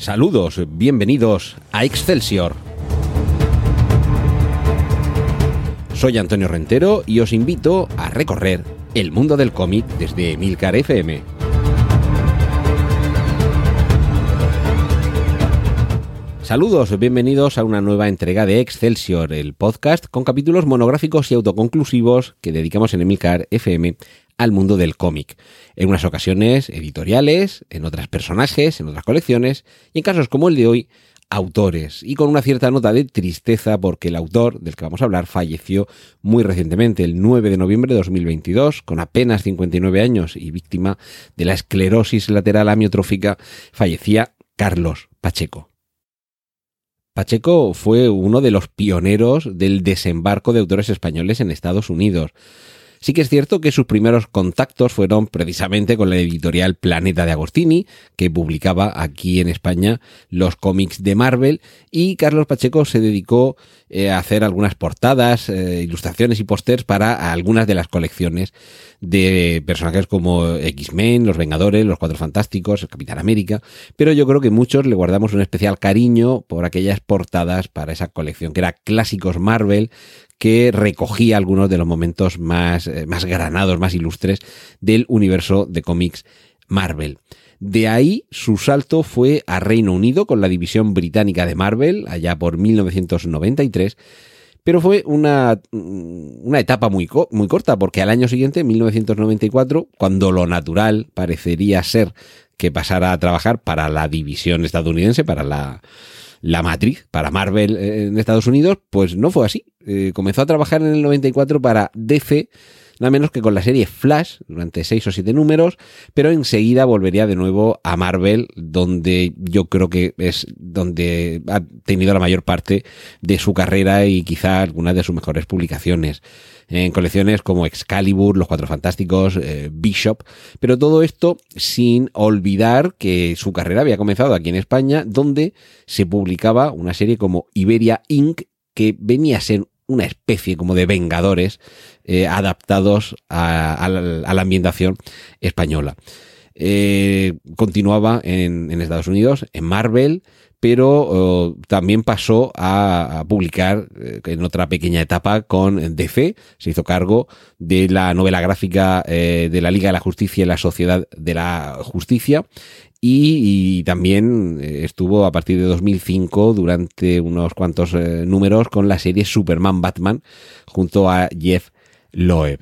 Saludos, bienvenidos a Excelsior. Soy Antonio Rentero y os invito a recorrer el mundo del cómic desde Emilcar FM. Saludos, bienvenidos a una nueva entrega de Excelsior, el podcast con capítulos monográficos y autoconclusivos que dedicamos en Emilcar FM al mundo del cómic. En unas ocasiones editoriales, en otras personajes, en otras colecciones y en casos como el de hoy, autores. Y con una cierta nota de tristeza porque el autor del que vamos a hablar falleció muy recientemente, el 9 de noviembre de 2022, con apenas 59 años y víctima de la esclerosis lateral amiotrófica, fallecía Carlos Pacheco. Pacheco fue uno de los pioneros del desembarco de autores españoles en Estados Unidos. Sí que es cierto que sus primeros contactos fueron precisamente con la editorial Planeta de Agostini, que publicaba aquí en España los cómics de Marvel, y Carlos Pacheco se dedicó eh, a hacer algunas portadas, eh, ilustraciones y pósters para algunas de las colecciones de personajes como X-Men, Los Vengadores, Los Cuatro Fantásticos, el Capitán América, pero yo creo que muchos le guardamos un especial cariño por aquellas portadas para esa colección, que era Clásicos Marvel, que recogía algunos de los momentos más, eh, más granados, más ilustres del universo de cómics Marvel. De ahí su salto fue a Reino Unido con la división británica de Marvel, allá por 1993, pero fue una, una etapa muy, muy corta, porque al año siguiente, 1994, cuando lo natural parecería ser que pasara a trabajar para la división estadounidense, para la, la matriz para Marvel en Estados Unidos, pues no fue así. Eh, comenzó a trabajar en el 94 para DC, nada menos que con la serie Flash, durante seis o siete números, pero enseguida volvería de nuevo a Marvel, donde yo creo que es donde ha tenido la mayor parte de su carrera y quizá algunas de sus mejores publicaciones en colecciones como Excalibur, Los Cuatro Fantásticos, eh, Bishop, pero todo esto sin olvidar que su carrera había comenzado aquí en España, donde se publicaba una serie como Iberia Inc., que venía a ser una especie como de Vengadores eh, adaptados a, la, ambientación española. Eh, continuaba en, Estados Unidos, en Marvel, pero también pasó a, publicar eh, en otra pequeña etapa con DC, se hizo cargo de la novela gráfica de la Liga de la Justicia y la Sociedad de la Justicia y, también eh, estuvo a partir de 2005 durante unos cuantos números con la serie Superman Batman junto a Jeff Loeb.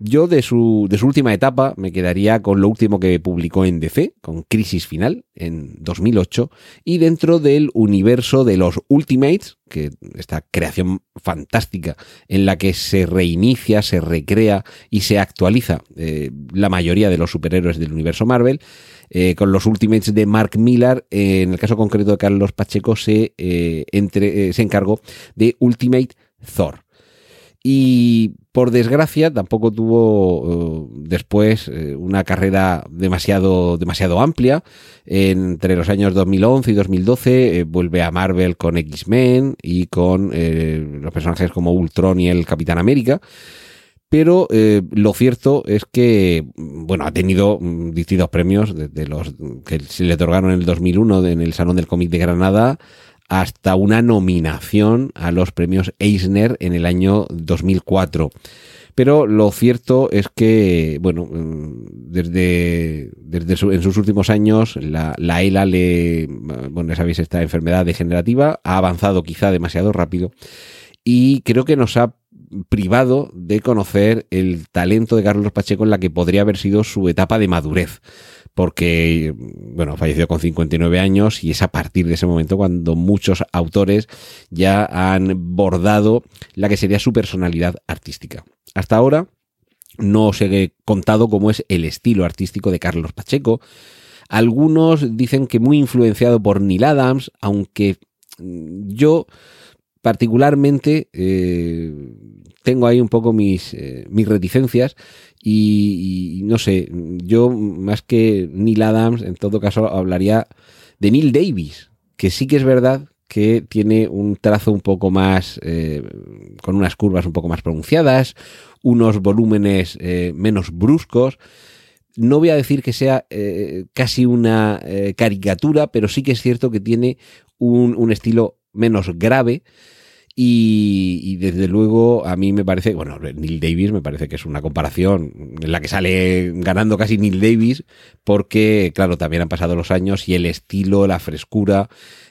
Yo de su, de su última etapa me quedaría con lo último que publicó en DC, con Crisis Final, en 2008, y dentro del universo de los Ultimates, que esta creación fantástica en la que se reinicia, se recrea y se actualiza eh, la mayoría de los superhéroes del universo Marvel, eh, con los Ultimates de Mark Millar, eh, en el caso concreto de Carlos Pacheco, se, entre, se encargó de Ultimate Thor. Y por desgracia tampoco tuvo eh, después eh, una carrera demasiado, demasiado amplia. Entre los años 2011 y 2012 eh, vuelve a Marvel con X-Men y con los personajes como Ultron y el Capitán América. Pero lo cierto es que, bueno, ha tenido mm, distintos premios, desde los que se le otorgaron en el 2001 en el Salón del Cómic de Granada hasta una nominación a los premios Eisner en el año 2004. Pero lo cierto es que, bueno, mm, desde, desde en sus últimos años la, la ELA le, bueno, ya sabéis, esta enfermedad degenerativa ha avanzado quizá demasiado rápido y creo que nos ha privado de conocer el talento de Carlos Pacheco en la que podría haber sido su etapa de madurez porque, bueno, falleció con 59 años y es a partir de ese momento cuando muchos autores ya han bordado la que sería su personalidad artística. Hasta ahora no os he contado cómo es el estilo artístico de Carlos Pacheco. Algunos dicen que muy influenciado por Neil Adams, aunque yo particularmente eh, tengo ahí un poco mis, eh, mis reticencias y, no sé, yo más que Neil Adams, en todo caso hablaría de Neil Davis, que sí que es verdad que tiene un trazo un poco más, eh, con unas curvas un poco más pronunciadas, unos volúmenes menos bruscos. no voy a decir que sea eh, casi una eh, caricatura, pero sí que es cierto que tiene un, un estilo menos grave. Y, y, desde luego a mí me parece, bueno, Neil Davis me parece que es una comparación en la que sale ganando casi Neil Davis, porque claro, también han pasado los años y el estilo, la frescura,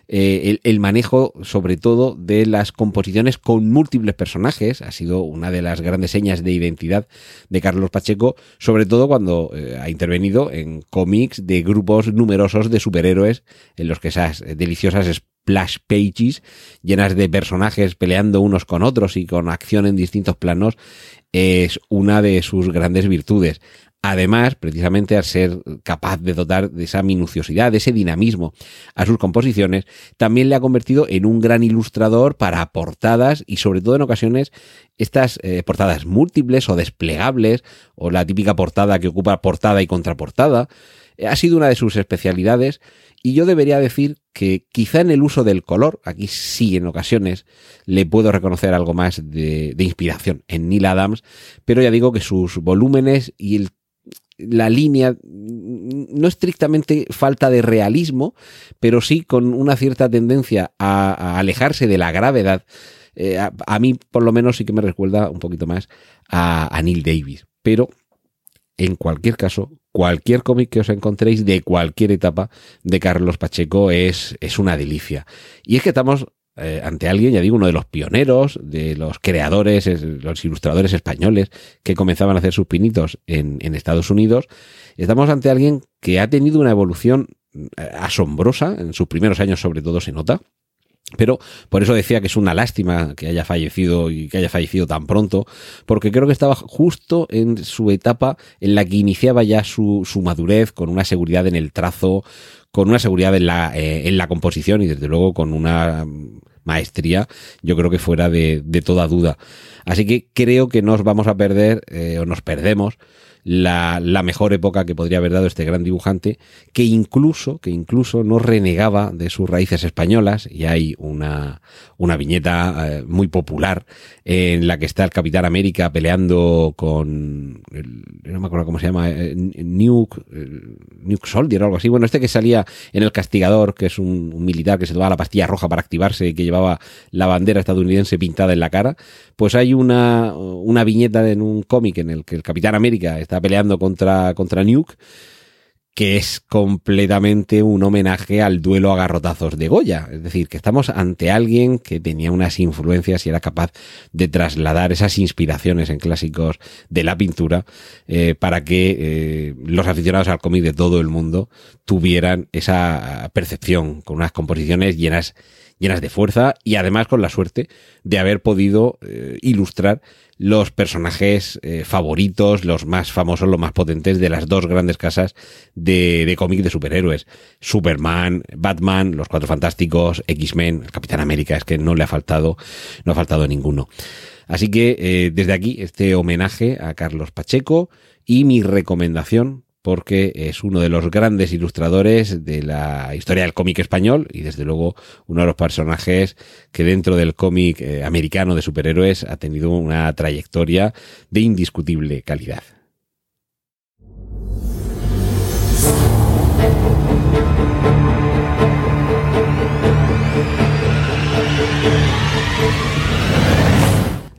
eh, el, manejo sobre todo de las composiciones con múltiples personajes ha sido una de las grandes señas de identidad de Carlos Pacheco, sobre todo cuando eh, ha intervenido en cómics de grupos numerosos de superhéroes en los que esas deliciosas splash pages llenas de personajes peleando unos con otros y con acción en distintos planos es una de sus grandes virtudes. Además, precisamente al ser capaz de dotar de esa minuciosidad, de ese dinamismo a sus composiciones, también le ha convertido en un gran ilustrador para portadas y sobre todo en ocasiones estas eh, portadas múltiples o desplegables o la típica portada que ocupa portada y contraportada. Ha sido una de sus especialidades y yo debería decir que quizá en el uso del color, aquí sí en ocasiones le puedo reconocer algo más de, de inspiración en Neil Adams, pero ya digo que sus volúmenes y el la línea, no estrictamente falta de realismo, pero sí con una cierta tendencia a, a alejarse de la gravedad. Eh, a, mí, por lo menos, sí que me recuerda un poquito más a Neil Davis. Pero, en cualquier caso, cualquier cómic que os encontréis de cualquier etapa de Carlos Pacheco es, es una delicia. Y es que estamos eh, ante alguien, ya digo, uno de los pioneros, de los creadores, los ilustradores españoles que comenzaban a hacer sus pinitos en, en Estados Unidos. Estamos ante alguien que ha tenido una evolución eh, asombrosa, en sus primeros años sobre todo se nota, pero por eso decía que es una lástima que haya fallecido y que haya fallecido tan pronto, porque creo que estaba justo en su etapa en la que iniciaba ya su, su madurez, con una seguridad en el trazo, con una seguridad en la, eh, en la composición y desde luego con una maestría, yo creo que fuera de, de toda duda. Así que creo que nos vamos a perder eh, o nos perdemos la, la, mejor época que podría haber dado este gran dibujante, que incluso, que incluso no renegaba de sus raíces españolas, y hay una, una viñeta eh, muy popular en la que está el Capitán América peleando con, no me acuerdo cómo se llama, eh, Nuke, Nuke Soldier o algo así, bueno, este que salía en El Castigador, que es un, un militar que se tomaba la pastilla roja para activarse y que llevaba la bandera estadounidense pintada en la cara, pues hay una, una viñeta en un cómic en el que el Capitán América está peleando contra, contra Nuke, que es completamente un homenaje al duelo a garrotazos de Goya. Es decir, que estamos ante alguien que tenía unas influencias y era capaz de trasladar esas inspiraciones en clásicos de la pintura eh, para que eh, los aficionados al cómic de todo el mundo tuvieran esa percepción con unas composiciones llenas llenas de fuerza y además con la suerte de haber podido eh, ilustrar los personajes eh, favoritos, los más famosos, los más potentes de las dos grandes casas de, de cómic de superhéroes. Superman, Batman, Los Cuatro Fantásticos, X-Men, Capitán América, es que no le ha faltado, no ha faltado ninguno. Así que eh, desde aquí este homenaje a Carlos Pacheco y mi recomendación porque es uno de los grandes ilustradores de la historia del cómic español y desde luego uno de los personajes que dentro del cómic eh, americano de superhéroes ha tenido una trayectoria de indiscutible calidad.